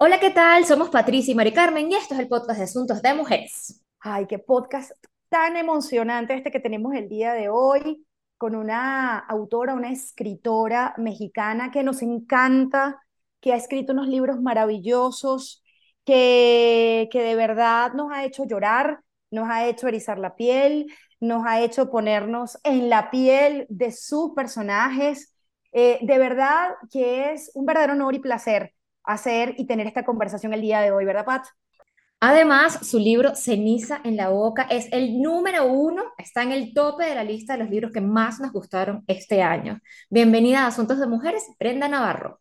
Hola, ¿qué tal? Somos Patricia y Mari Carmen y esto es el podcast de Asuntos de Mujeres. Ay, qué podcast tan emocionante este que tenemos el día de hoy con una autora, una escritora mexicana que nos encanta, que ha escrito unos libros maravillosos, que, que de verdad nos ha hecho llorar, nos ha hecho erizar la piel, nos ha hecho ponernos en la piel de sus personajes. Eh, de verdad que es un verdadero honor y placer hacer y tener esta conversación el día de hoy, ¿verdad, Pat? Además, su libro Ceniza en la Boca es el número uno, está en el tope de la lista de los libros que más nos gustaron este año. Bienvenida a Asuntos de Mujeres, Brenda Navarro.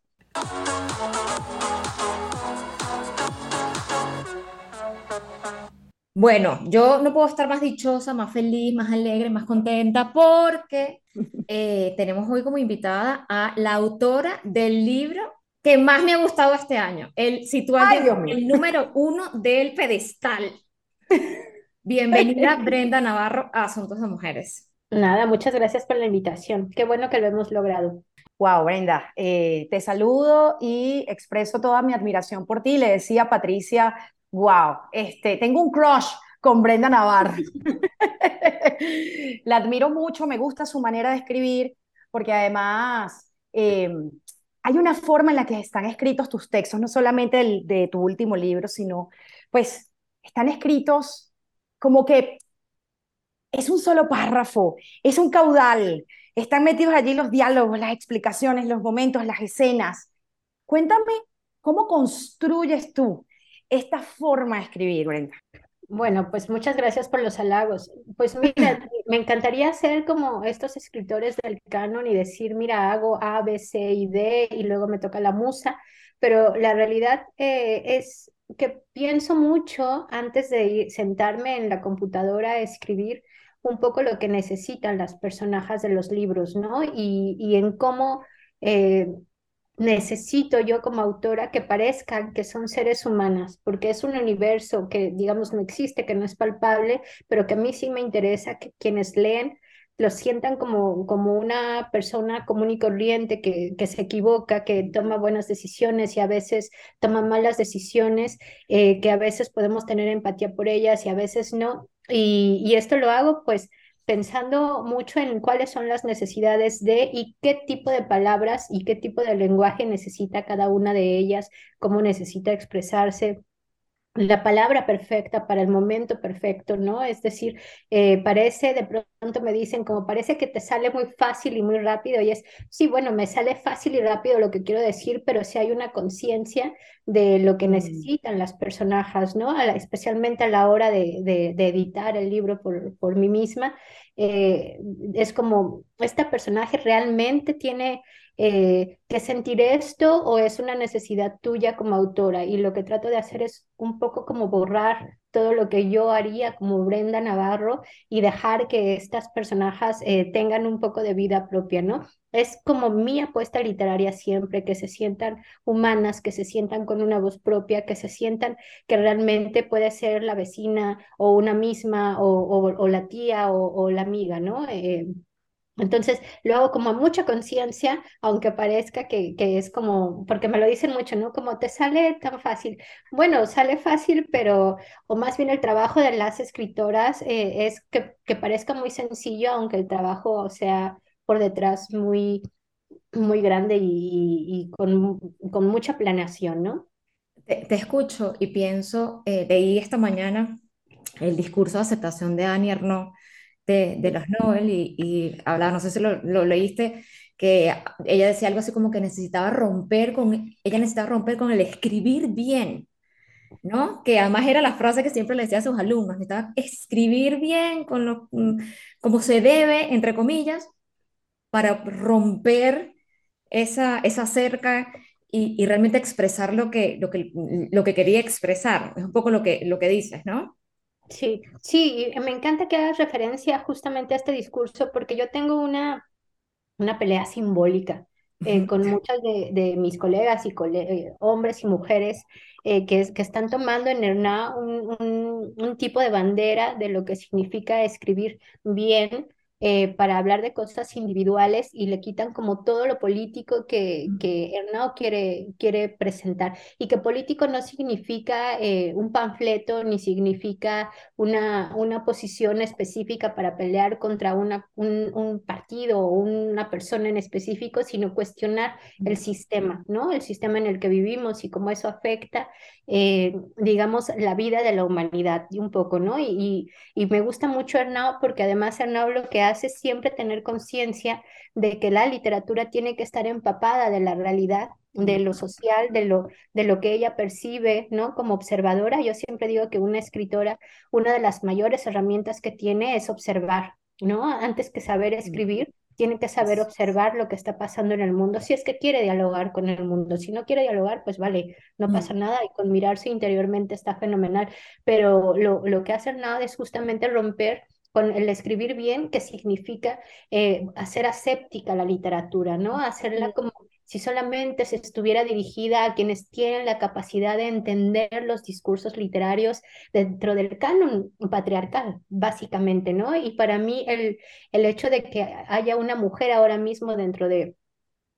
Bueno, yo no puedo estar más dichosa, más feliz, más alegre, más contenta porque eh, tenemos hoy como invitada a la autora del libro que más me ha gustado este año. El situar el número uno del pedestal. Bienvenida Brenda Navarro a Asuntos de Mujeres. Nada, muchas gracias por la invitación. Qué bueno que lo hemos logrado. Wow, Brenda, eh, te saludo y expreso toda mi admiración por ti. Le decía a Patricia, wow, este, tengo un crush con Brenda Navarro. la admiro mucho, me gusta su manera de escribir, porque además eh, hay una forma en la que están escritos tus textos, no solamente el de tu último libro, sino pues están escritos como que es un solo párrafo, es un caudal, están metidos allí los diálogos, las explicaciones, los momentos, las escenas. Cuéntame cómo construyes tú esta forma de escribir, Brenda. Bueno, pues muchas gracias por los halagos. Pues mira, me encantaría ser como estos escritores del canon y decir, mira, hago A, B, C y D y luego me toca la musa, pero la realidad eh, es que pienso mucho antes de sentarme en la computadora a escribir un poco lo que necesitan las personajes de los libros, ¿no? Y, y en cómo eh, necesito yo como autora que parezcan que son seres humanas, porque es un universo que, digamos, no existe, que no es palpable, pero que a mí sí me interesa que quienes leen lo sientan como, como una persona común y corriente que, que se equivoca, que toma buenas decisiones y a veces toma malas decisiones, eh, que a veces podemos tener empatía por ellas y a veces no. Y, y esto lo hago pues pensando mucho en cuáles son las necesidades de y qué tipo de palabras y qué tipo de lenguaje necesita cada una de ellas, cómo necesita expresarse, la palabra perfecta para el momento perfecto, ¿no? Es decir, eh, parece, de pronto me dicen, como parece que te sale muy fácil y muy rápido, y es, sí, bueno, me sale fácil y rápido lo que quiero decir, pero si hay una conciencia de lo que mm. necesitan las personajes, ¿no? especialmente a la hora de, de, editar el libro por, por mí misma, eh, es como, esta personaje realmente tiene eh, que sentir esto o es una necesidad tuya como autora. Y lo que trato de hacer es un poco como borrar todo lo que yo haría como Brenda Navarro y dejar que estas personajes eh, tengan un poco de vida propia, ¿no? Es como mi apuesta literaria siempre, que se sientan humanas, que se sientan con una voz propia, que se sientan que realmente puede ser la vecina o una misma o, la tía o, la amiga, ¿no? Eh, entonces lo hago como mucha conciencia, aunque parezca que, que, es como, porque me lo dicen mucho, ¿no? Como te sale tan fácil. Bueno, sale fácil, pero, o más bien el trabajo de las escritoras eh, es que, que, parezca muy sencillo, aunque el trabajo sea por detrás muy, muy grande y, con, con, mucha planeación, ¿no? Te, escucho y pienso, eh, leí esta mañana el discurso de aceptación de Annie Ernaux de, los Nobel y, y hablaba, no sé si lo, lo, leíste, que ella decía algo así como que necesitaba romper con, ella necesitaba romper con el escribir bien, ¿no? Que además era la frase que siempre le decía a sus alumnos, necesitaba escribir bien con lo, mm, como se debe, entre comillas, para romper esa, esa cerca y, y, realmente expresar lo que, lo, que, lo que quería expresar. Es un poco lo que, lo que dices, ¿no? Sí, sí, me encanta que hagas referencia justamente a este discurso porque yo tengo una, una pelea simbólica eh, con muchas de, mis colegas y hombres y mujeres eh, que, que están tomando en ERNA un, un, tipo de bandera de lo que significa escribir bien eh, para hablar de cosas individuales y le quitan como todo lo político que, que Hernao quiere, quiere presentar. Y que político no significa eh, un panfleto ni significa una, una posición específica para pelear contra una, un, un partido o una persona en específico, sino cuestionar el sistema, ¿no? El sistema en el que vivimos y cómo eso afecta, eh, digamos, la vida de la humanidad y un poco, ¿no? Y, y, y me gusta mucho Hernao porque además Hernao lo que hace siempre tener conciencia de que la literatura tiene que estar empapada de la realidad, de lo social, de lo, de lo que ella percibe, ¿no? Como observadora, yo siempre digo que una escritora, una de las mayores herramientas que tiene es observar, ¿no? Antes que saber escribir, tiene que saber observar lo que está pasando en el mundo, si es que quiere dialogar con el mundo. Si no quiere dialogar, pues vale, no pasa nada y con mirarse interiormente está fenomenal. Pero lo, lo que hace nada es justamente romper con el escribir bien, que significa eh, hacer aséptica la literatura, ¿no? Hacerla como si solamente se estuviera dirigida a quienes tienen la capacidad de entender los discursos literarios dentro del canon patriarcal, básicamente, ¿no? Y para mí el, el hecho de que haya una mujer ahora mismo dentro de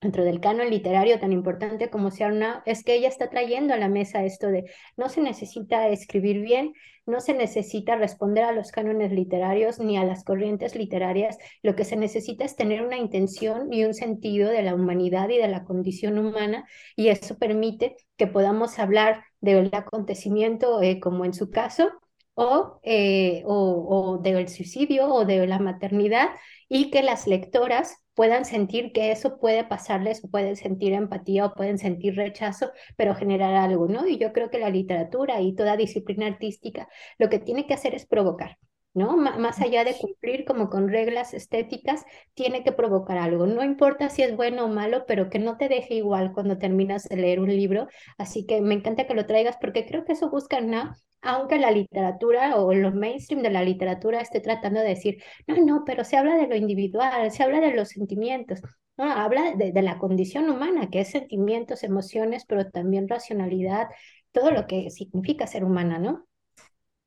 dentro del canon literario tan importante como una es que ella está trayendo a la mesa esto de no se necesita escribir bien, no se necesita responder a los cánones literarios ni a las corrientes literarias, lo que se necesita es tener una intención y un sentido de la humanidad y de la condición humana y eso permite que podamos hablar del acontecimiento eh, como en su caso o, eh, o, o del suicidio o de la maternidad y que las lectoras puedan sentir que eso puede pasarles, o pueden sentir empatía o pueden sentir rechazo, pero generar algo, ¿no? Y yo creo que la literatura y toda disciplina artística lo que tiene que hacer es provocar. ¿no? más allá de cumplir como con reglas estéticas, tiene que provocar algo. No importa si es bueno o malo, pero que no te deje igual cuando terminas de leer un libro. Así que me encanta que lo traigas porque creo que eso busca, ¿no? Aunque la literatura o los mainstream de la literatura esté tratando de decir, no, no, pero se habla de lo individual, se habla de los sentimientos, no, habla de, de la condición humana, que es sentimientos, emociones, pero también racionalidad, todo lo que significa ser humana, ¿no?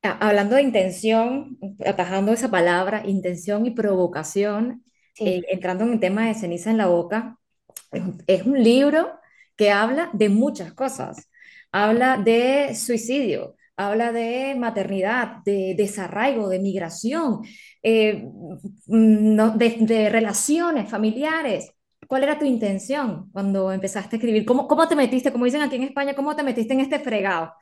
Hablando de intención, atajando esa palabra, intención y provocación, Sí. eh, entrando en el tema de ceniza en la boca, es un es un libro que habla de muchas cosas. Habla de suicidio, habla de maternidad, de desarraigo, de migración, eh, mm, no- de, de relaciones familiares. ¿Cuál era tu intención cuando empezaste a escribir? ¿Cómo, cómo te metiste, como dicen aquí en España, cómo te metiste en este fregado?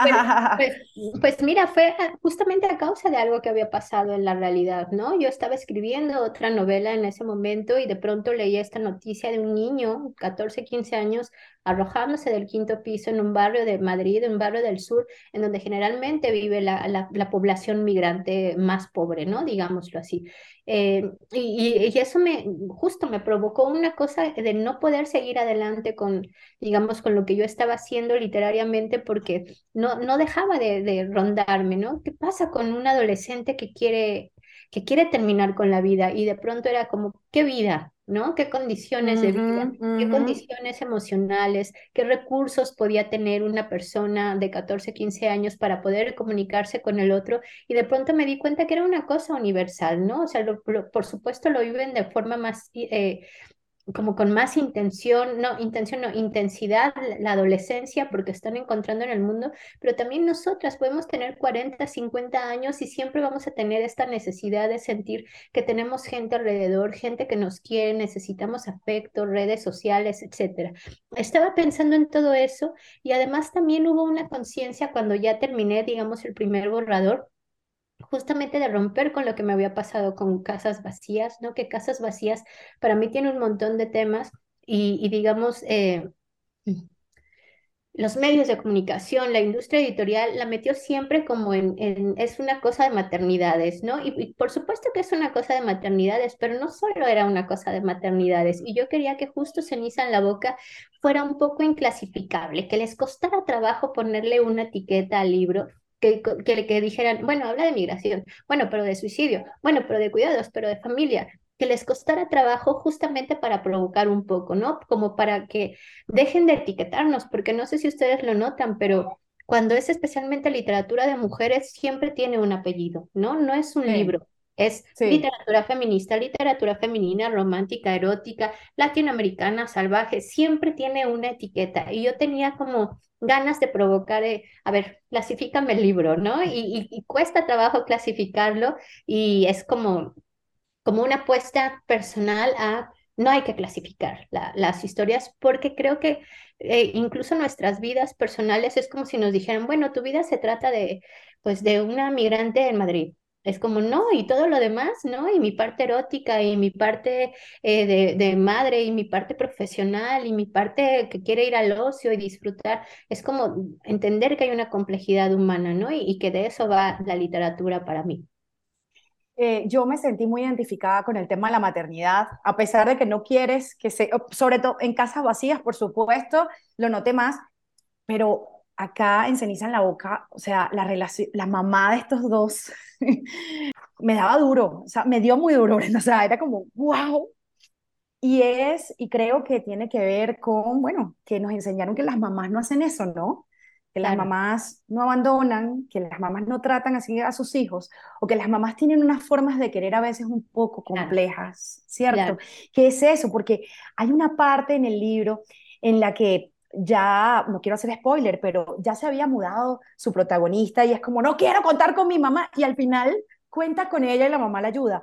Pues, pues, pues mira, fue justamente a causa de algo que había pasado en la realidad, ¿no? Yo estaba escribiendo otra novela en ese momento y de pronto leí esta noticia de un niño, 14, 15 años, arrojándose del quinto piso en un barrio de Madrid, un barrio del sur, en donde generalmente vive la, la, la población migrante más pobre, ¿no? Digámoslo así. Eh, y y eso me, justo me provocó una cosa de no poder seguir adelante con digamos, con lo que yo estaba haciendo literariamente porque no, no dejaba de, de rondarme, ¿no? ¿Qué pasa con un adolescente que quiere, que quiere terminar con la vida? Y de pronto era como, ¿qué vida? ¿No? ¿Qué condiciones de vida? ¿Qué condiciones emocionales? ¿Qué recursos podía tener una persona de 14, 15 años para poder comunicarse con el otro? Y de pronto me di cuenta que era una cosa universal, ¿no? O sea, lo- lo- por supuesto lo viven de forma más eh, como con más intención, no, intención, no, intensidad, la adolescencia, porque están encontrando en el mundo, pero también nosotras podemos tener 40 50 años y siempre vamos a tener esta necesidad de sentir que tenemos gente alrededor, gente que nos quiere, necesitamos afecto, redes sociales, etcétera. Estaba pensando en todo eso y además también hubo una conciencia cuando ya terminé, digamos, el primer borrador justamente de romper con lo que me había pasado con Casas Vacías, ¿no? Que Casas Vacías para mí tiene un montón de temas y, digamos, eh, los medios de comunicación, la industria editorial la metió siempre como en, en- es una cosa de maternidades, ¿no? Y, y por supuesto que es una cosa de maternidades, pero no solo era una cosa de maternidades. Y yo quería que justo Ceniza en la Boca fuera un poco inclasificable, que les costara trabajo ponerle una etiqueta al libro. Que, que, que dijeran, bueno, habla de migración, bueno, pero de suicidio, bueno, pero de cuidados, pero de familia, que les costara trabajo justamente para provocar un poco, ¿no? Como para que dejen de etiquetarnos, porque no sé si ustedes lo notan, pero cuando es especialmente literatura de mujeres, siempre tiene un apellido, ¿no? No es un Sí. libro. Es literatura feminista, literatura femenina, romántica, erótica, latinoamericana, salvaje, siempre tiene una etiqueta. Y yo tenía como ganas de provocar, eh, a ver, clasifícame el libro, ¿no? Y, y, cuesta trabajo clasificarlo y es como, como una apuesta personal a no hay que clasificar las historias porque creo que eh, incluso nuestras vidas personales es como si nos dijeran, bueno, tu vida se trata de, pues, de una migrante en Madrid. Es como, no, y todo lo demás, ¿no? Y mi parte erótica, y mi parte eh, de, de, madre, y mi parte profesional, y mi parte que quiere ir al ocio y disfrutar. Es como entender que hay una complejidad humana, ¿no? y que de eso va la literatura para mí. Eh, yo me sentí muy identificada con el tema de la maternidad, a pesar de que no quieres que se, sobre todo en casas vacías, por supuesto, lo noté más, pero acá en Ceniza en la Boca, o sea, la relación, la mamá de estos dos me daba duro, o sea, me dio muy duro, o sea, era como, wow. Y es, y creo que tiene que ver con, bueno, que nos enseñaron que las mamás no hacen eso, ¿no? que las mamás no abandonan, que las mamás no tratan así a sus hijos, o que las mamás tienen unas formas de querer a veces un poco complejas, ¿cierto? ¿Qué es eso? Porque hay una parte en el libro en la que ya, no quiero hacer spoiler, pero ya se había mudado su protagonista y es como, no quiero contar con mi mamá, y al final cuenta con ella y la mamá la ayuda.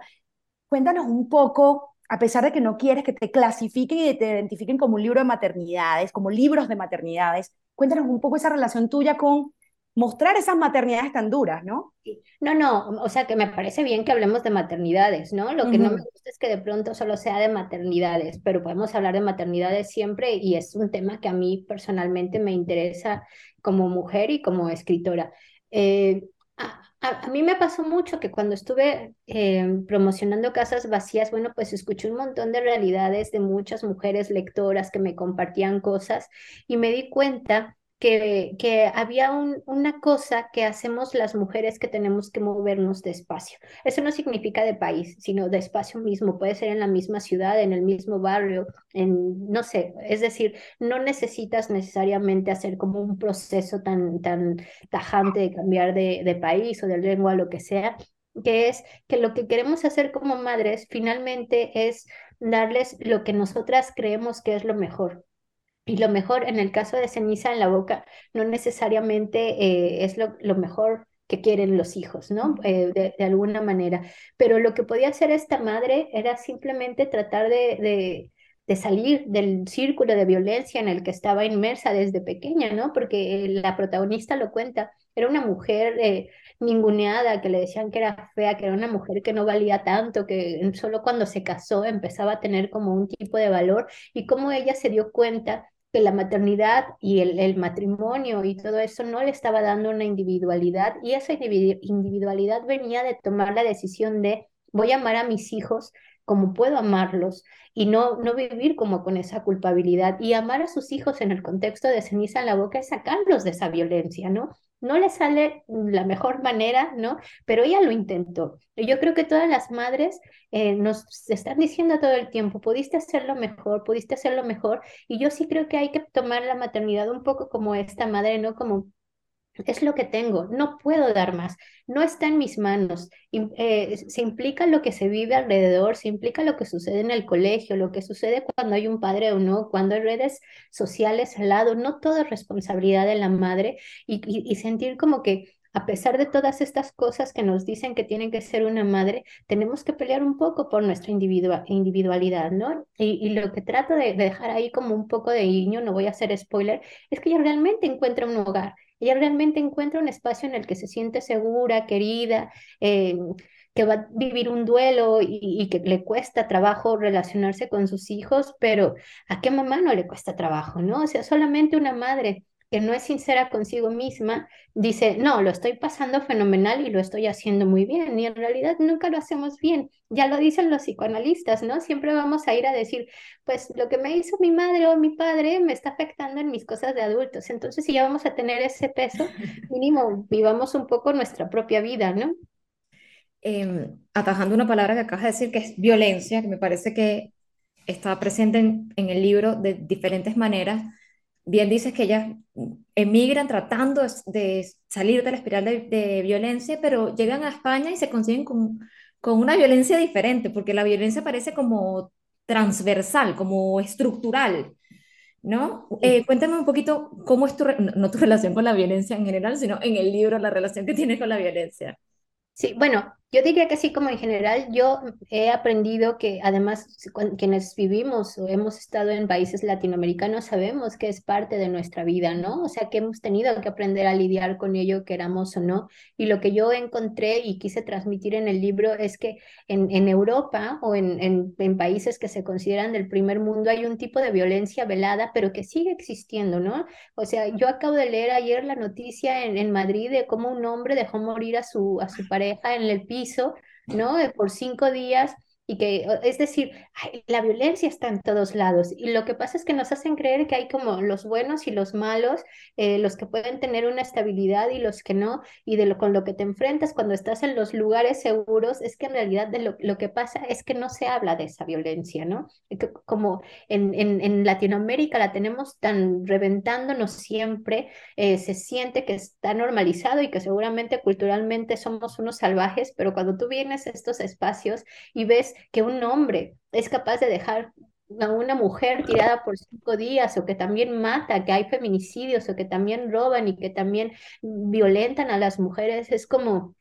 Cuéntanos un poco a pesar de que no quieres que te clasifiquen y te identifiquen como un libro de maternidades, como libros de maternidades, Cuéntanos un poco esa relación tuya con mostrar esas maternidades tan duras, ¿no? No, no, o sea que me parece bien que hablemos de maternidades, ¿no? Lo que no me gusta es que de pronto solo sea de maternidades, pero podemos hablar de maternidades siempre y es un tema que a mí personalmente me interesa como mujer y como escritora. Eh, a, mí me pasó mucho que cuando estuve eh, promocionando Casas Vacías, bueno, pues escuché un montón de realidades de muchas mujeres lectoras que me compartían cosas y me di cuenta que, había una cosa que hacemos las mujeres que tenemos que movernos despacio. Eso no significa de país, sino de espacio mismo. Puede ser en la misma ciudad, en el mismo barrio, en, no sé, es decir, no necesitas necesariamente hacer como un proceso tan, tan tajante de cambiar de, de país o de lengua, lo que sea, que es que lo que queremos hacer como madres finalmente es darles lo que nosotras creemos que es lo mejor y lo mejor, en el caso de ceniza en la boca, no necesariamente eh, es lo, mejor que quieren los hijos, ¿no? Eh, de, alguna manera. Pero lo que podía hacer esta madre era simplemente tratar de, de, salir del círculo de violencia en el que estaba inmersa desde pequeña, ¿no? Porque la protagonista lo cuenta, era una mujer eh, ninguneada, que le decían que era fea, que era una mujer que no valía tanto, que solo cuando se casó empezaba a tener como un tipo de valor y cómo ella se dio cuenta que la maternidad y el, matrimonio y todo eso no le estaba dando una individualidad y esa individualidad venía de tomar la decisión de voy a amar a mis hijos como puedo amarlos y no, no vivir como con esa culpabilidad y amar a sus hijos en el contexto de ceniza en la boca es sacarlos de esa violencia, ¿no? No le sale la mejor manera, ¿no? Pero ella lo intentó. Yo creo que todas las madres eh, nos están diciendo todo el tiempo, pudiste hacerlo mejor, pudiste hacerlo mejor. Y yo sí creo que hay que tomar la maternidad un poco como esta madre, ¿no? Como es lo que tengo, no puedo dar más, no está en mis manos. Eh, se implica lo que se vive alrededor, se implica lo que sucede en el colegio, lo que sucede cuando hay un padre o no, cuando hay redes sociales al lado, no todo es responsabilidad de la madre y, sentir como que a pesar de todas estas cosas que nos dicen que tienen que ser una madre, tenemos que pelear un poco por nuestra individualidad, ¿no? Y, lo que trato de, dejar ahí como un poco de guiño, no voy a hacer spoiler, es que ella realmente encuentra un hogar ella realmente encuentra un espacio en el que se siente segura, querida, eh, que va a vivir un duelo y, que le cuesta trabajo relacionarse con sus hijos, pero ¿a qué mamá no le cuesta trabajo, no? O sea, solamente una madre que no es sincera consigo misma, dice, no, lo estoy pasando fenomenal y lo estoy haciendo muy bien, y en realidad nunca lo hacemos bien. Ya lo dicen los psicoanalistas, ¿no? Siempre vamos a ir a decir, pues lo que me hizo mi madre o mi padre me está afectando en mis cosas de adultos. Entonces, si ya vamos a tener ese peso, mínimo vivamos un poco nuestra propia vida, ¿no? Em, atajando una palabra que acabas de decir, que es violencia, que me parece que está presente en, en el libro de diferentes maneras bien dices que ellas emigran tratando de salir de la espiral de, violencia, pero llegan a España y se consiguen con, con una violencia diferente, porque la violencia parece como transversal, como estructural, ¿no? Eh, cuéntame un poquito cómo es tu, no tu relación con la violencia en general, sino en el libro, la relación que tienes con la violencia. Sí, bueno, yo diría que sí, como en general, yo he aprendido que además quienes vivimos o hemos estado en países latinoamericanos sabemos que es parte de nuestra vida, ¿no? O sea, que hemos tenido que aprender a lidiar con ello, queramos o no. Y lo que yo encontré y quise transmitir en el libro es que en, en Europa o en, en, en países que se consideran del primer mundo hay un tipo de violencia velada, pero que sigue existiendo, ¿no? O sea, yo acabo de leer ayer la noticia en, en Madrid de cómo un hombre dejó morir a su, a su pareja en el piso ¿no? Por cinco días y que, es decir, la violencia está en todos lados y lo que pasa es que nos hacen creer que hay como los buenos y los malos, eh, los que pueden tener una estabilidad y los que no, y de lo con lo que te enfrentas cuando estás en los lugares seguros es que en realidad de lo, lo que pasa es que no se habla de esa violencia, ¿no? Como en, en, en Latinoamérica la tenemos tan reventándonos siempre, eh, se siente que está normalizado y que seguramente culturalmente somos unos salvajes, pero cuando tú vienes a estos espacios y ves que un hombre es capaz de dejar a una mujer tirada por cinco días o que también mata, que hay feminicidios o que también roban y que también violentan a las mujeres, es como,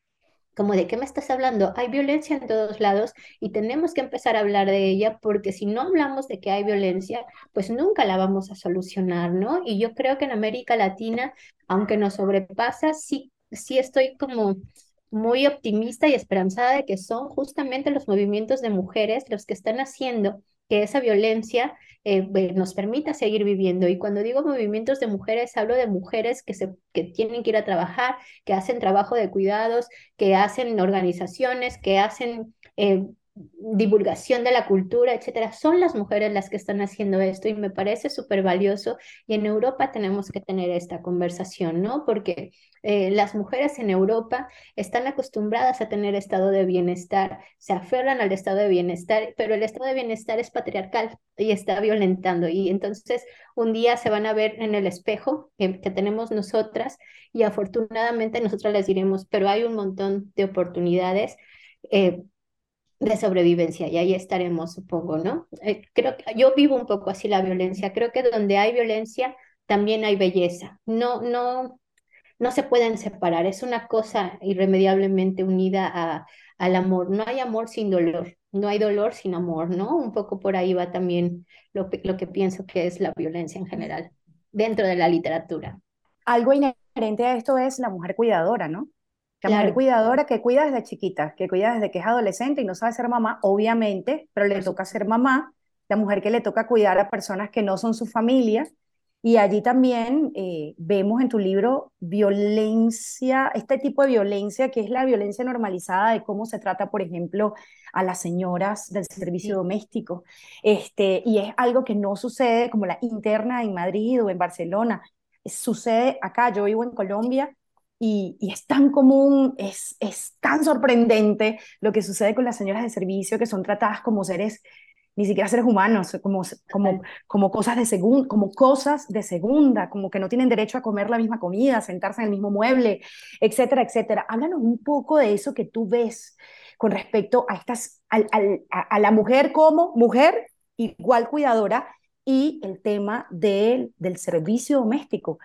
como de qué me estás hablando. Hay violencia en todos lados y tenemos que empezar a hablar de ella porque si no hablamos de que hay violencia, pues nunca la vamos a solucionar, ¿no? Y yo creo que en América Latina, aunque nos sobrepasa, sí, sí estoy como muy optimista y esperanzada de que son justamente los movimientos de mujeres los que están haciendo que esa violencia eh, nos permita seguir viviendo. Y cuando digo movimientos de mujeres, hablo de mujeres que, se, que tienen que ir a trabajar, que hacen trabajo de cuidados, que hacen organizaciones, que hacen eh, divulgación de la cultura, etcétera, son las mujeres las que están haciendo esto y me parece súper valioso y en Europa tenemos que tener esta conversación, ¿no? Porque eh, las mujeres en Europa están acostumbradas a tener estado de bienestar, se aferran al estado de bienestar, pero el estado de bienestar es patriarcal y está violentando y entonces un día se van a ver en el espejo que, tenemos nosotras y afortunadamente nosotras les diremos, pero hay un montón de oportunidades. Eh, de sobrevivencia y ahí estaremos, supongo, ¿no? Eh, creo que yo vivo un poco así la violencia. Creo que donde hay violencia también hay belleza. No, no, no se pueden separar. Es una cosa irremediablemente unida a, al amor. No hay amor sin dolor. No hay dolor sin amor, ¿no? Un poco por ahí va también lo, lo que pienso que es la violencia en general dentro de la literatura. Algo inherente a esto es la mujer cuidadora, ¿no? La mujer cuidadora que cuida desde chiquita, que cuida desde que es adolescente y no sabe ser mamá, obviamente, pero le toca ser mamá. La mujer que le toca cuidar a personas que no son su familia. Y allí también eh, vemos en tu libro violencia, este tipo de violencia que es la violencia normalizada de cómo se trata, por ejemplo, a las señoras del servicio doméstico. Este, y es algo que no sucede como la interna en Madrid o en Barcelona. Sucede acá, yo vivo en Colombia y, es tan común, es, es tan sorprendente lo que sucede con las señoras de servicio que son tratadas como seres ni siquiera seres humanos, como, como, como, cosas de segun, como cosas de segunda, como que no tienen derecho a comer la misma comida, sentarse en el mismo mueble, etcétera, etcétera. Háblanos un poco de eso que tú ves con respecto a, estas, a, a la mujer como mujer igual cuidadora y el tema del, del servicio doméstico.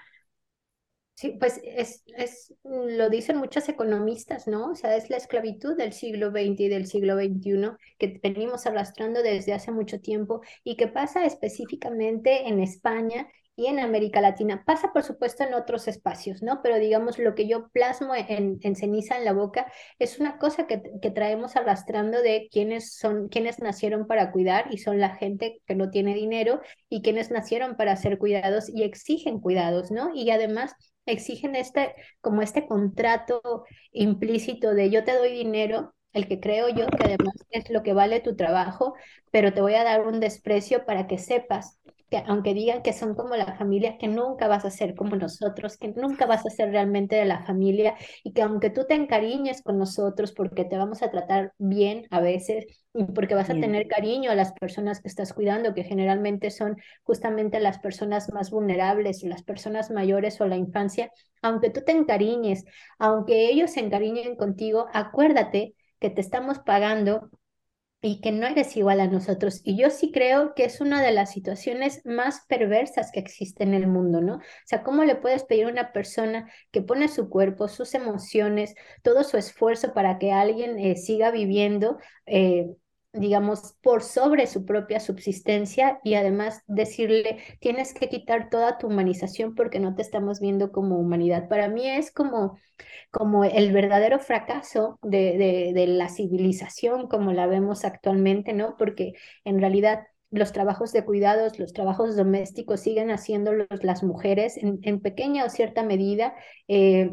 Sí, pues es, es, lo dicen muchos economistas, ¿no? O sea, es la esclavitud del siglo XX y del siglo XXI que venimos arrastrando desde hace mucho tiempo y que pasa específicamente en España y en América Latina. Pasa, por supuesto, en otros espacios, ¿no? Pero digamos, lo que yo plasmo en, en ceniza en la boca es una cosa que, que, traemos arrastrando de quienes son, quienes nacieron para cuidar y son la gente que no tiene dinero y quienes nacieron para ser cuidados y exigen cuidados, ¿no? Y además exigen este, como este contrato implícito de yo te doy dinero, el que creo yo que además es lo que vale tu trabajo, pero te voy a dar un desprecio para que sepas que aunque digan que son como la familia, que nunca vas a ser como nosotros, que nunca vas a ser realmente de la familia y que aunque tú te encariñes con nosotros porque te vamos a tratar bien a veces y porque vas a tener cariño a las personas que estás cuidando, que generalmente son justamente las personas más vulnerables, las personas mayores o la infancia, aunque tú te encariñes, aunque ellos se encariñen contigo, acuérdate que te estamos pagando y que no eres igual a nosotros. Y yo sí creo que es una de las situaciones más perversas que existe en el mundo, ¿no? O sea, ¿cómo le puedes pedir a una persona que pone su cuerpo, sus emociones, todo su esfuerzo para que alguien eh, siga viviendo? Eh, digamos, por sobre su propia subsistencia y además decirle, tienes que quitar toda tu humanización porque no te estamos viendo como humanidad. Para mí es como, como el verdadero fracaso de, de, la civilización como la vemos actualmente, ¿no? Porque en realidad los trabajos de cuidados, los trabajos domésticos siguen haciéndolos las mujeres en, en pequeña o cierta medida. Eh,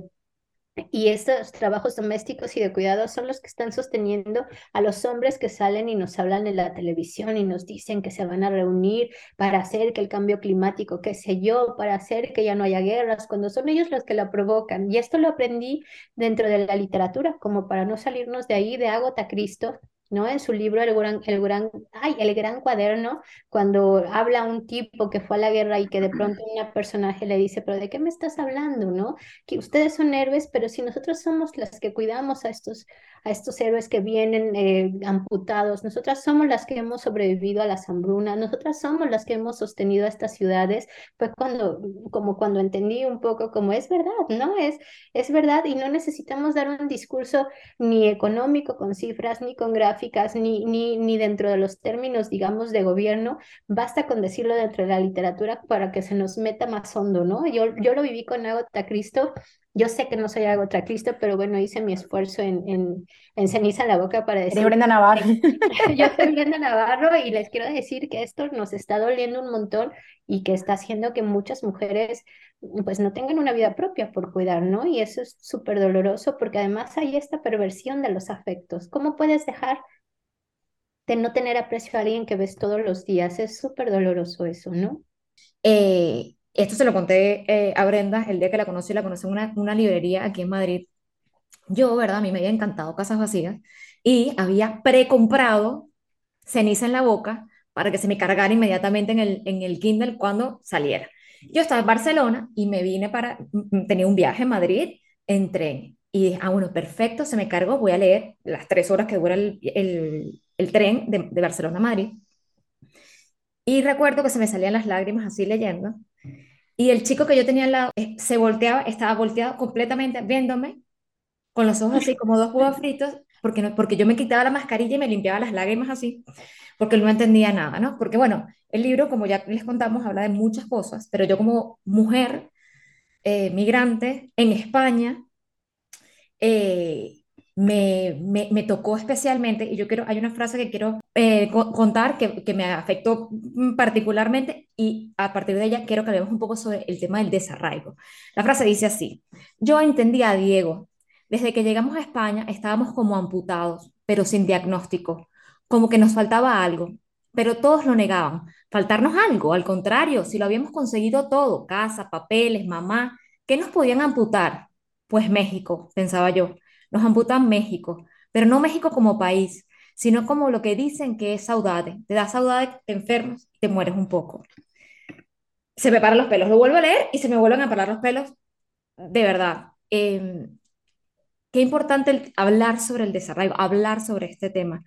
y estos trabajos domésticos y de cuidado son los que están sosteniendo a los hombres que salen y nos hablan en la televisión y nos dicen que se van a reunir para hacer que el cambio climático, qué sé yo, para hacer que ya no haya guerras, cuando son ellos los que la provocan. Y esto lo aprendí dentro de la literatura, como para no salirnos de ahí, de Agota Cristo, ¿no? En su libro El Gran, el gran, ay, el gran Cuaderno, cuando habla un tipo que fue a la guerra y que de pronto un personaje le dice, pero ¿de qué me estás hablando, no? Que ustedes son héroes, pero si nosotros somos las que cuidamos a estos, a estos héroes que vienen eh, amputados, nosotras somos las que hemos sobrevivido a las hambrunas, nosotras somos las que hemos sostenido a estas ciudades, pues cuando, como cuando entendí un poco como es verdad, ¿no? Es, es verdad y no necesitamos dar un discurso ni económico con cifras, ni con gráficos, ni, ni, ni dentro de los términos, digamos, de gobierno, basta con decirlo dentro de la literatura para que se nos meta más hondo, ¿no? Yo, yo lo viví con Agota Cristo, yo sé que no soy Agota Cristo, pero bueno, hice mi esfuerzo en, en, en ceniza en la boca para decir... Brenda Navarro. yo soy Brenda Navarro y les quiero decir que esto nos está doliendo un montón y que está haciendo que muchas mujeres pues no tengan una vida propia por cuidar, ¿no? Y eso es súper doloroso porque además hay esta perversión de los afectos. ¿Cómo puedes dejar de no tener aprecio a alguien que ves todos los días? Es súper doloroso eso, ¿no? Eh, esto se lo conté eh, a Brenda el día que la conocí, la conocí en una, una librería aquí en Madrid. Yo, ¿verdad? A mí me había encantado Casas Vacías y había precomprado ceniza en la boca para que se me cargara inmediatamente en el, en el Kindle cuando saliera. Yo estaba en Barcelona y me vine para, tenía un viaje en Madrid en tren. Y dije, ah, bueno, perfecto, se me cargó, voy a leer las tres horas que dura el, el, el tren de, de, Barcelona a Madrid. Y recuerdo que se me salían las lágrimas así leyendo. Y el chico que yo tenía al lado eh, se volteaba, estaba volteado completamente viéndome, con los ojos así como dos huevos fritos, porque, no, porque yo me quitaba la mascarilla y me limpiaba las lágrimas así, porque no entendía nada, ¿no? Porque bueno, el libro, como ya les contamos, habla de muchas cosas, pero yo como mujer eh, migrante en España, eh, me, me, tocó especialmente, y yo quiero, hay una frase que quiero eh, contar que, que, me afectó particularmente y a partir de ella quiero que hablemos un poco sobre el tema del desarraigo. La frase dice así, yo entendí a Diego, desde que llegamos a España estábamos como amputados, pero sin diagnóstico, como que nos faltaba algo, pero todos lo negaban. Faltarnos algo, al contrario, si lo habíamos conseguido todo, casa, papeles, mamá, ¿qué nos podían amputar? Pues México, pensaba yo. Nos amputan México, pero no México como país, sino como lo que dicen que es saudade. Te da saudade, te enfermas te mueres un poco. Se me paran los pelos, lo vuelvo a leer y se me vuelven a parar los pelos. De verdad. Eh, qué importante hablar sobre el desarrollo, hablar sobre este tema.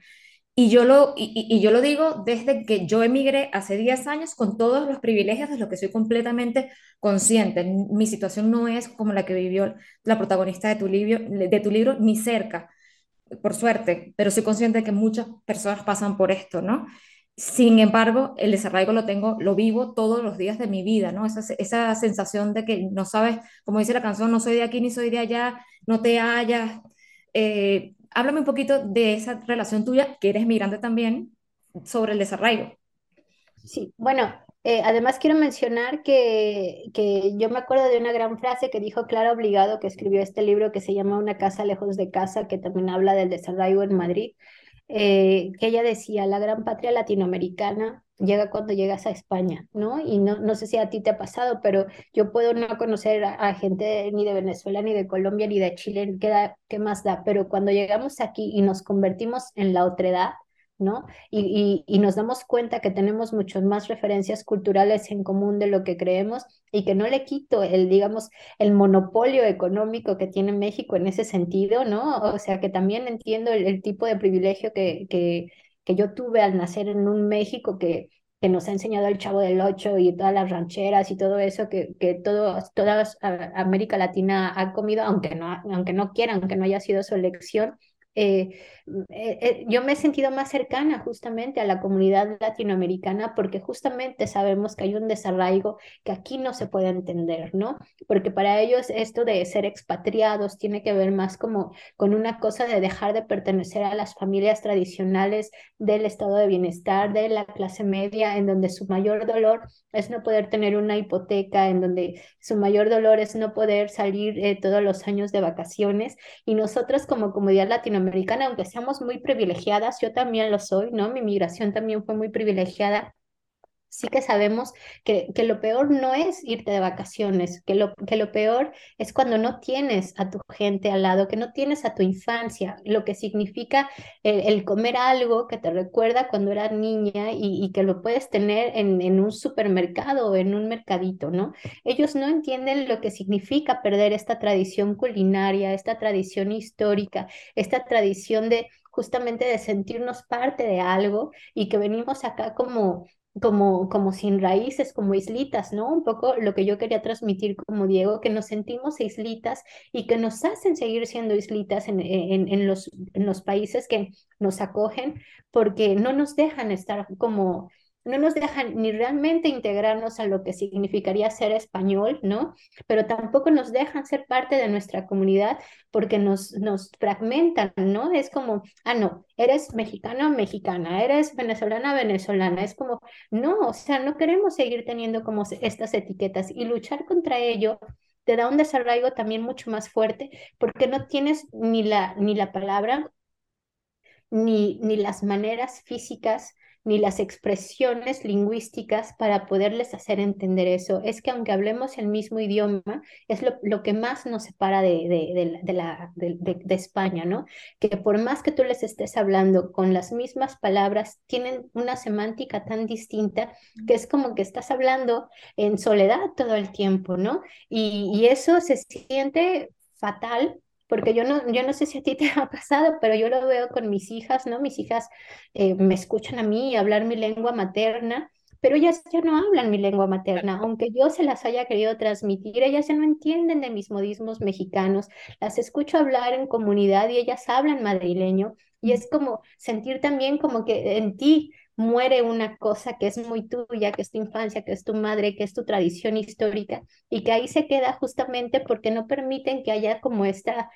Y yo, lo, y, yo lo digo desde que yo emigré hace 10 años con todos los privilegios de los que soy completamente consciente. Mi situación no es como la que vivió la protagonista de tu, libro, de tu libro, ni cerca, por suerte, pero soy consciente de que muchas personas pasan por esto, ¿no? Sin embargo, el desarraigo lo tengo, lo vivo todos los días de mi vida, ¿no? Esa, esa sensación de que no sabes, como dice la canción, no soy de aquí ni soy de allá, no te hallas. Eh, háblame un poquito de esa relación tuya, que eres migrante también, sobre el desarraigo. Sí, bueno, eh, además quiero mencionar que, que, yo me acuerdo de una gran frase que dijo Clara Obligado, que escribió este libro que se llama Una casa lejos de casa, que también habla del desarraigo en Madrid, eh, que ella decía, la gran patria latinoamericana llega cuando llegas a España, ¿no? Y no, no sé si a ti te ha pasado, pero yo puedo no conocer a, gente ni de Venezuela, ni de Colombia, ni de Chile, ¿qué, da, qué más da? Pero cuando llegamos aquí y nos convertimos en la otredad, ¿no? Y, y, nos damos cuenta que tenemos muchas más referencias culturales en común de lo que creemos y que no le quito el, digamos, el monopolio económico que tiene México en ese sentido, ¿no? O sea, que también entiendo el, tipo de privilegio que, que, que yo tuve al nacer en un México que que nos ha enseñado el Chavo del Ocho y todas las rancheras y todo eso que, que todo, toda América Latina ha comido, aunque no, aunque no quieran, aunque no haya sido su elección, eh, eh, eh, yo me he sentido más cercana justamente a la comunidad latinoamericana porque justamente sabemos que hay un desarraigo que aquí no se puede entender, ¿no? Porque para ellos esto de ser expatriados tiene que ver más como con una cosa de dejar de pertenecer a las familias tradicionales del estado de bienestar, de la clase media, en donde su mayor dolor es no poder tener una hipoteca, en donde su mayor dolor es no poder salir todos los años de vacaciones. Y nosotros como comunidad latinoamericana, aunque seamos muy privilegiadas, yo también lo soy, ¿no? Mi migración también fue muy privilegiada sí que sabemos que, que, lo peor no es irte de vacaciones, que lo, que lo peor es cuando no tienes a tu gente al lado, que no tienes a tu infancia, lo que significa el, comer algo que te recuerda cuando eras niña y, y que lo puedes tener en, en, un supermercado o en un mercadito, ¿no? Ellos no entienden lo que significa perder esta tradición culinaria, esta tradición histórica, esta tradición de justamente de sentirnos parte de algo y que venimos acá como como, como sin raíces, como islitas, ¿no? Un poco lo que yo quería transmitir como Diego, que nos sentimos islitas y que nos hacen seguir siendo islitas en, en, en, los, en los países que nos acogen porque no nos dejan estar como no nos dejan ni realmente integrarnos a lo que significaría ser español, ¿no? Pero tampoco nos dejan ser parte de nuestra comunidad porque nos, nos fragmentan, ¿no? Es como, ah, no, eres mexicana o mexicana, eres venezolana venezolana, es como, no, o sea, no queremos seguir teniendo como estas etiquetas y luchar contra ello te da un desarraigo también mucho más fuerte porque no tienes ni la, ni la palabra ni, ni las maneras físicas ni las expresiones lingüísticas para poderles hacer entender eso. Es que aunque hablemos el mismo idioma, es lo, lo que más nos separa de, de, de, la, de, España, ¿no? Que por más que tú les estés hablando con las mismas palabras, tienen una semántica tan distinta que es como que estás hablando en soledad todo el tiempo, ¿no? Y, y eso se siente fatal porque yo no, yo no sé si a ti te ha pasado, pero yo lo veo con mis hijas, ¿no? Mis hijas eh, me escuchan a mí hablar mi lengua materna, pero ellas ya no hablan mi lengua materna, aunque yo se las haya querido transmitir, ellas ya no entienden de mis modismos mexicanos, las escucho hablar en comunidad y ellas hablan madrileño, y es como sentir también como que en ti muere una cosa que es muy tuya, que es tu infancia, que es tu madre, que es tu tradición histórica, y que ahí se queda justamente porque no permiten que haya como esta,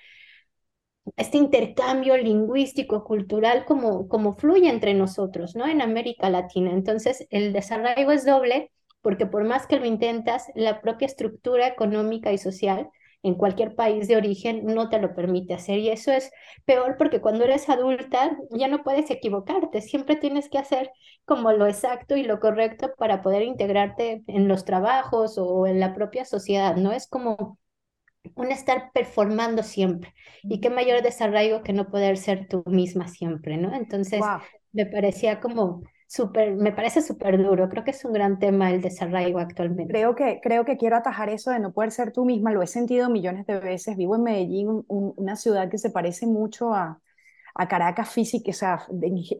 este intercambio lingüístico, cultural, como, como fluye entre nosotros, ¿no? En América Latina. Entonces, el desarraigo es doble porque por más que lo intentas, la propia estructura económica y social en cualquier país de origen no te lo permite hacer. Y eso es peor porque cuando eres adulta ya no puedes equivocarte, siempre tienes que hacer como lo exacto y lo correcto para poder integrarte en los trabajos o en la propia sociedad, ¿no? Es como un estar performando siempre. Y qué mayor desarraigo que no poder ser tú misma siempre, ¿no? Entonces, me parecía como súper, me parece súper duro. Creo que es un gran tema el desarraigo actualmente. Creo que, creo que quiero atajar eso de no poder ser tú misma. Lo he sentido millones de veces. Vivo en Medellín, una ciudad que se parece mucho a, a Caracas física, o sea,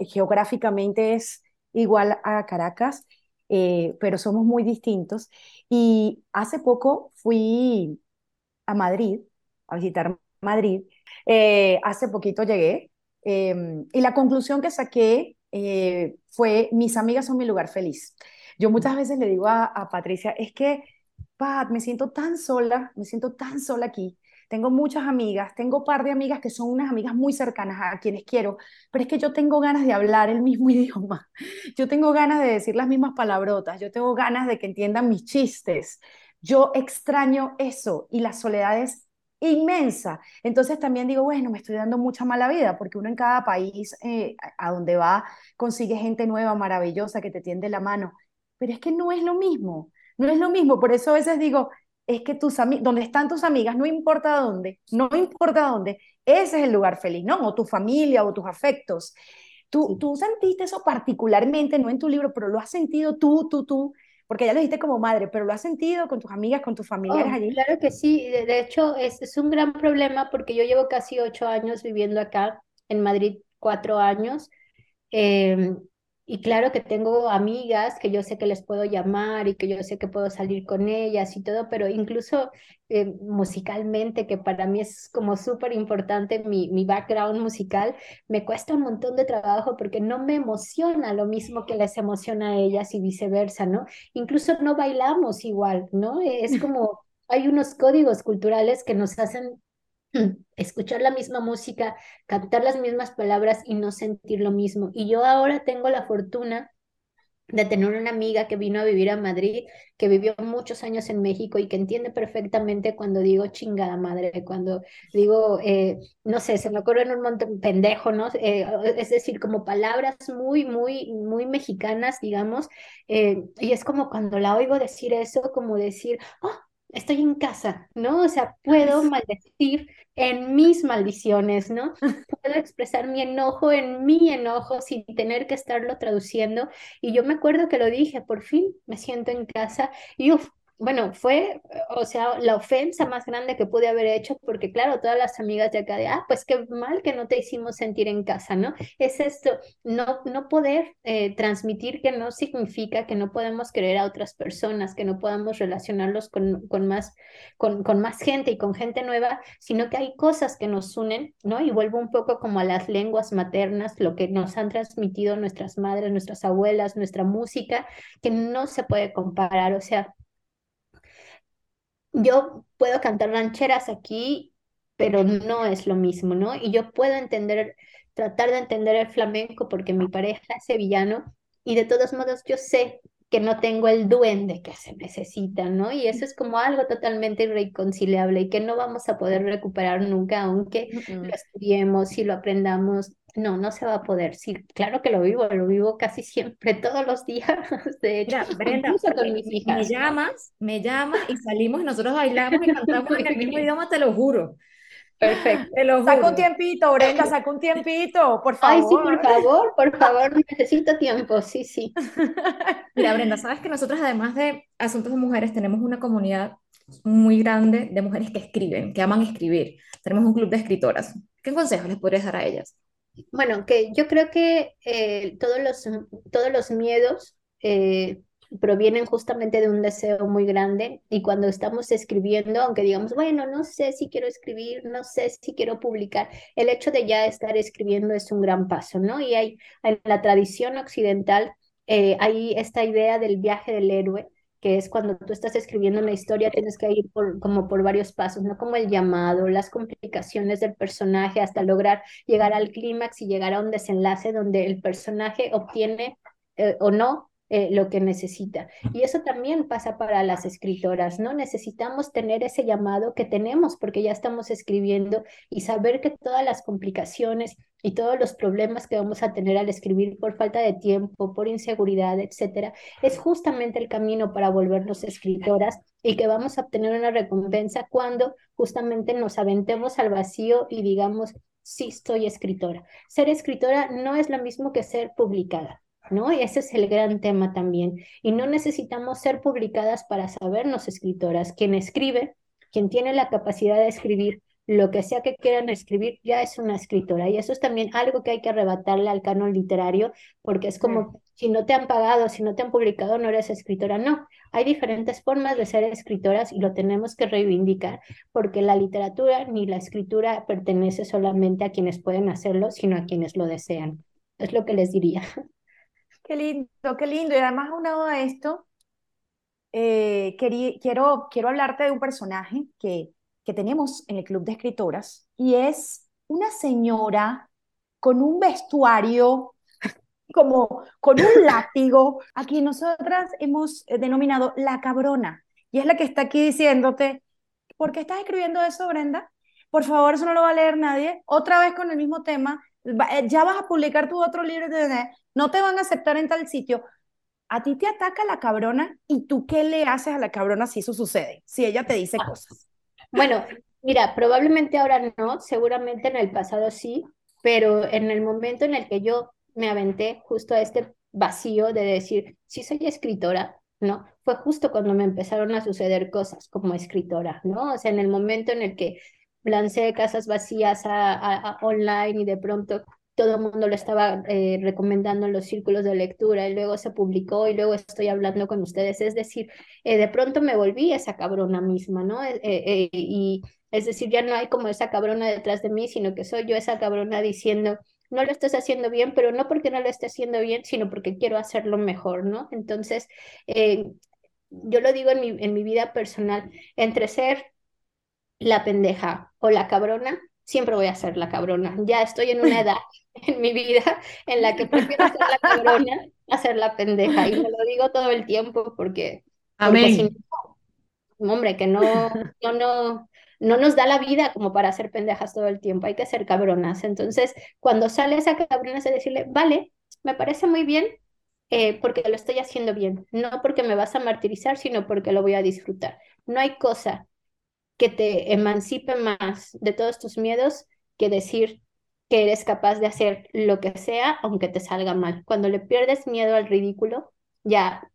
geográficamente es igual a Caracas, eh, pero somos muy distintos. Y hace poco fui a Madrid, a visitar Madrid. Eh, hace poquito llegué em, y la conclusión que saqué eh, fue, mis amigas son mi lugar feliz. Yo muchas veces le digo a, Patricia, es que, Pat, me siento tan sola, me siento tan sola aquí. Tengo muchas amigas, tengo par de amigas que son unas amigas muy cercanas a quienes quiero, pero es que yo tengo ganas de hablar el mismo idioma. Yo tengo ganas de decir las mismas palabrotas, yo tengo ganas de que entiendan mis chistes. Yo extraño eso y la soledad es inmensa. Entonces también digo, bueno, me estoy dando mucha mala vida, porque uno en cada país eh, a donde va consigue gente nueva, maravillosa, que te tiende la mano, pero es que no es lo mismo, no es lo mismo, por eso a veces digo, es que tus donde están tus amigas, no importa dónde, no importa dónde, ese es el lugar feliz, ¿no? O tu familia o tus afectos. ¿Tú, ¿Tú sentiste eso particularmente, no en tu libro, pero lo has sentido tú, tú, tú? Porque ya lo dijiste como madre, pero lo has sentido con tus amigas, con tus familiares Oh, allí. claro que sí. De, de hecho, es, es un gran problema porque yo llevo casi ocho años viviendo acá, en Madrid, cuatro años. Em, y claro que tengo amigas que yo sé que les puedo llamar y que yo sé que puedo salir con ellas y todo, pero incluso eh, musicalmente, que para mí es como súper importante mi, mi background musical, me cuesta un montón de trabajo porque no me emociona lo mismo que les emociona a ellas y viceversa, ¿no? Incluso no bailamos igual, ¿no? Es como hay unos códigos culturales que nos hacen escuchar la misma música, captar las mismas palabras y no sentir lo mismo. Y yo ahora tengo la fortuna de tener una amiga que vino a vivir a Madrid, que vivió muchos años en México y que entiende perfectamente cuando digo chingada madre, cuando digo, eh, no sé, se me ocurre en un montón pendejo, ¿no? Eh, es decir, como palabras muy, muy, muy mexicanas, digamos, eh, y es como cuando la oigo decir eso, como decir, oh, estoy en casa, ¿no? O sea, puedo maldecir en mis maldiciones, ¿no? Puedo expresar mi enojo en mi enojo sin tener que estarlo traduciendo. Y yo me acuerdo que lo dije, por fin me siento en casa y uf, bueno, fue, o sea, la ofensa más grande que pude haber hecho, porque claro, todas las amigas de acá de, ah, pues qué mal que no te hicimos sentir en casa, ¿no? Es esto, no, no poder eh, transmitir que no significa que no podemos querer a otras personas, que no podamos relacionarlos con, con, más, con, con más gente y con gente nueva, sino que hay cosas que nos unen, ¿no? Y vuelvo un poco como a las lenguas maternas, lo que nos han transmitido nuestras madres, nuestras abuelas, nuestra música, que no se puede comparar, o sea yo puedo cantar rancheras aquí, pero no es lo mismo, ¿no? Y yo puedo entender, tratar de entender el flamenco porque mi pareja es sevillano y de todos modos yo sé que no tengo el duende que se necesita, ¿no? Y eso es como algo totalmente irreconciliable y que no vamos a poder recuperar nunca, aunque lo estudiemos y lo aprendamos. No, no se va a poder. Sí, claro que lo vivo, lo vivo casi siempre, todos los días, de hecho, Mira, Brenda, con me, mis me hijas. llamas, me llamas y salimos y nosotros bailamos y cantamos en el mismo idioma, te lo juro, Perfecto. te lo Saca un tiempito, Brenda, saca un tiempito, por Ay, sí, por favor. favor, por favor, necesito tiempo, sí, sí. Mira, Brenda, sabes que nosotros además de Asuntos de Mujeres tenemos una comunidad muy grande de mujeres que escriben, que aman escribir. Tenemos un club de escritoras. ¿Qué consejos les podrías dar a ellas? Bueno, que yo creo que eh, todos los, todos los miedos eh, provienen justamente de un deseo muy grande y cuando estamos escribiendo, aunque digamos, bueno, no sé si quiero escribir, no sé si quiero publicar, el hecho de ya estar escribiendo es un gran paso, ¿no? Y hay en la tradición occidental, eh, hay esta idea del viaje del héroe que es cuando tú estás escribiendo una historia, tienes que ir por, como por varios pasos, ¿no? Como el llamado, las complicaciones del personaje hasta lograr llegar al clímax y llegar a un desenlace donde el personaje obtiene eh, o no eh, lo que necesita. Y eso también pasa para las escritoras, ¿no? Necesitamos tener ese llamado que tenemos porque ya estamos escribiendo y saber que todas las complicaciones y todos los problemas que vamos a tener al escribir por falta de tiempo, por inseguridad, etcétera, es justamente el camino para volvernos escritoras y que vamos a obtener una recompensa cuando justamente nos aventemos al vacío y digamos, sí, soy escritora. Ser escritora no es lo mismo que ser publicada. ¿no? Y ese es el gran tema también. Y no necesitamos ser publicadas para sabernos escritoras. Quien escribe, quien tiene la capacidad de escribir, lo que sea que quieran escribir, ya es una escritora. Y eso es también algo que hay que arrebatarle al canon literario, porque es como, si no te han pagado, si no te han publicado, no eres escritora. No, hay diferentes formas de ser escritoras y lo tenemos que reivindicar, porque la literatura ni la escritura pertenece solamente a quienes pueden hacerlo, sino a quienes lo desean. Es lo que les diría. Qué lindo, qué lindo. Y además, aunado a esto, eh, querí- quiero, quiero hablarte de un personaje que, que tenemos en el Club de Escritoras y es una señora con un vestuario como con un látigo, a quien nosotras hemos eh, denominado la cabrona. Y es la que está aquí diciéndote, ¿por qué estás escribiendo eso, Brenda? Por favor, eso no lo va a leer nadie. Otra vez con el mismo tema. Eh, Ya vas a publicar tu otro libro, no te van a aceptar en tal sitio. A ti te ataca la cabrona y tú qué le haces a la cabrona si eso sucede, si ella te dice cosas. Bueno, mira, probablemente ahora no, seguramente en el pasado sí, pero en el momento en el que yo me aventé justo a este vacío de decir, si soy escritora, ¿no? Fue justo cuando me empezaron a suceder cosas como escritora, ¿no? O sea, en el momento en el que lancé Casas Vacías a, online y de pronto todo el mundo lo estaba eh, recomendando en los círculos de lectura y luego se publicó y luego estoy hablando con ustedes. Es decir, eh, de pronto me volví esa cabrona misma, ¿no? Eh, y es decir, ya no hay como esa cabrona detrás de mí, sino que soy yo esa cabrona diciendo, no lo estás haciendo bien, pero no porque no lo esté haciendo bien, sino porque quiero hacerlo mejor, ¿no? Entonces, yo lo digo en mi, en mi vida personal, entre ser la pendeja o la cabrona, siempre voy a ser la cabrona. Ya estoy en una edad en mi vida en la que prefiero ser la cabrona a ser la pendeja. Y me lo digo todo el tiempo porque, Amén. hombre, que no, no, no, no nos da la vida como para ser pendejas todo el tiempo, hay que ser cabronas. Entonces, cuando sale esa cabrona es decirle, vale, me parece muy bien, eh, porque lo estoy haciendo bien, no porque me vas a martirizar, sino porque lo voy a disfrutar. No hay cosa que te emancipe más de todos tus miedos que decir que eres capaz de hacer lo que sea aunque te salga mal. Cuando le pierdes miedo al ridículo, ya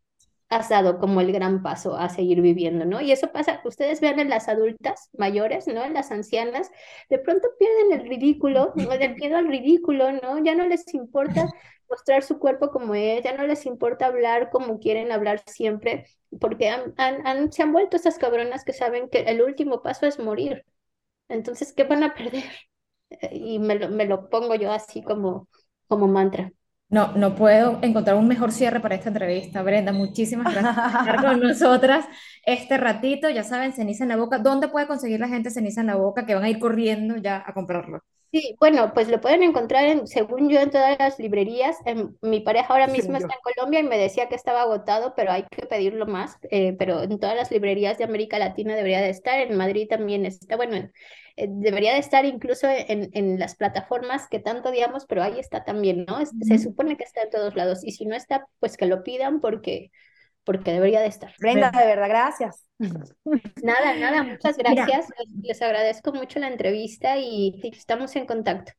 has dado como el gran paso a seguir viviendo, ¿no? Y eso pasa, ustedes vean en las adultas mayores, ¿no? En las ancianas, de pronto pierden el ridículo, el miedo al ridículo, ¿no? Ya no les importa mostrar su cuerpo como es, ya no les importa hablar como quieren hablar siempre, porque han, se han vuelto esas cabronas que saben que el último paso es morir. Entonces, ¿qué van a perder? Y me lo, me lo pongo yo así como, como mantra. No, no puedo encontrar un mejor cierre para esta entrevista, Brenda. Muchísimas gracias por estar con nosotras este ratito. Ya saben, ceniza en la boca. ¿Dónde puede conseguir la gente ceniza en la boca que van a ir corriendo ya a comprarlo? Sí, bueno, pues lo pueden encontrar, en, según yo, en todas las librerías. mi pareja ahora mismo está en Colombia y me decía que estaba agotado, pero hay que pedirlo más. Eh, pero en todas las librerías de América Latina debería de estar. En Madrid también está, bueno, eh, debería de estar incluso en, en, las plataformas que tanto odiamos, pero ahí está también, ¿no? Se supone que está en todos lados. Y si no está, pues que lo pidan porque porque debería de estar. Brenda, de verdad, gracias. Nada, nada, muchas gracias. Les, agradezco mucho la entrevista y estamos en contacto.